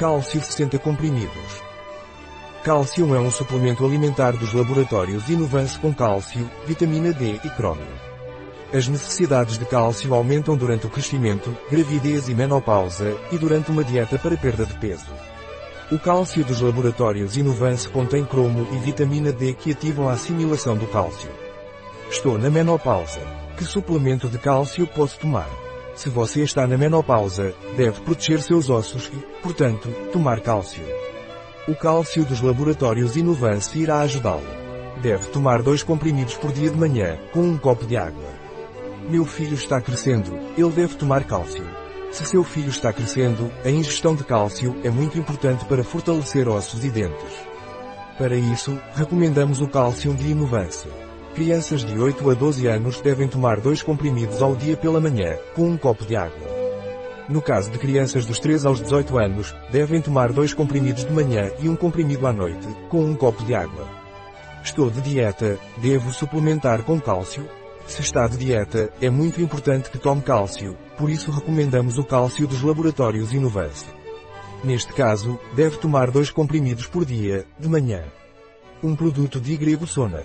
Cálcio 60 comprimidos. Cálcio é um suplemento alimentar dos laboratórios Inovance com cálcio, vitamina D e crômio. As necessidades de cálcio aumentam durante o crescimento, gravidez e menopausa, e durante uma dieta para perda de peso. O cálcio dos laboratórios Inovance contém cromo e vitamina D que ativam a assimilação do cálcio. Estou na menopausa. Que suplemento de cálcio posso tomar? Se você está na menopausa, deve proteger seus ossos e, portanto, tomar cálcio. O cálcio dos laboratórios Inovance irá ajudá-lo. Deve tomar dois comprimidos por dia de manhã, com um copo de água. Meu filho está crescendo, ele deve tomar cálcio. Se seu filho está crescendo, a ingestão de cálcio é muito importante para fortalecer ossos e dentes. Para isso, recomendamos o cálcio de Inovance. Crianças de 8 a 12 anos devem tomar dois comprimidos ao dia pela manhã, com um copo de água. No caso de crianças dos 3 aos 18 anos, devem tomar dois comprimidos de manhã e um comprimido à noite, com um copo de água. Estou de dieta, devo suplementar com cálcio? Se está de dieta, é muito importante que tome cálcio, por isso recomendamos o cálcio dos laboratórios Inovance. Neste caso, deve tomar dois comprimidos por dia, de manhã. Um produto de Grego Sona.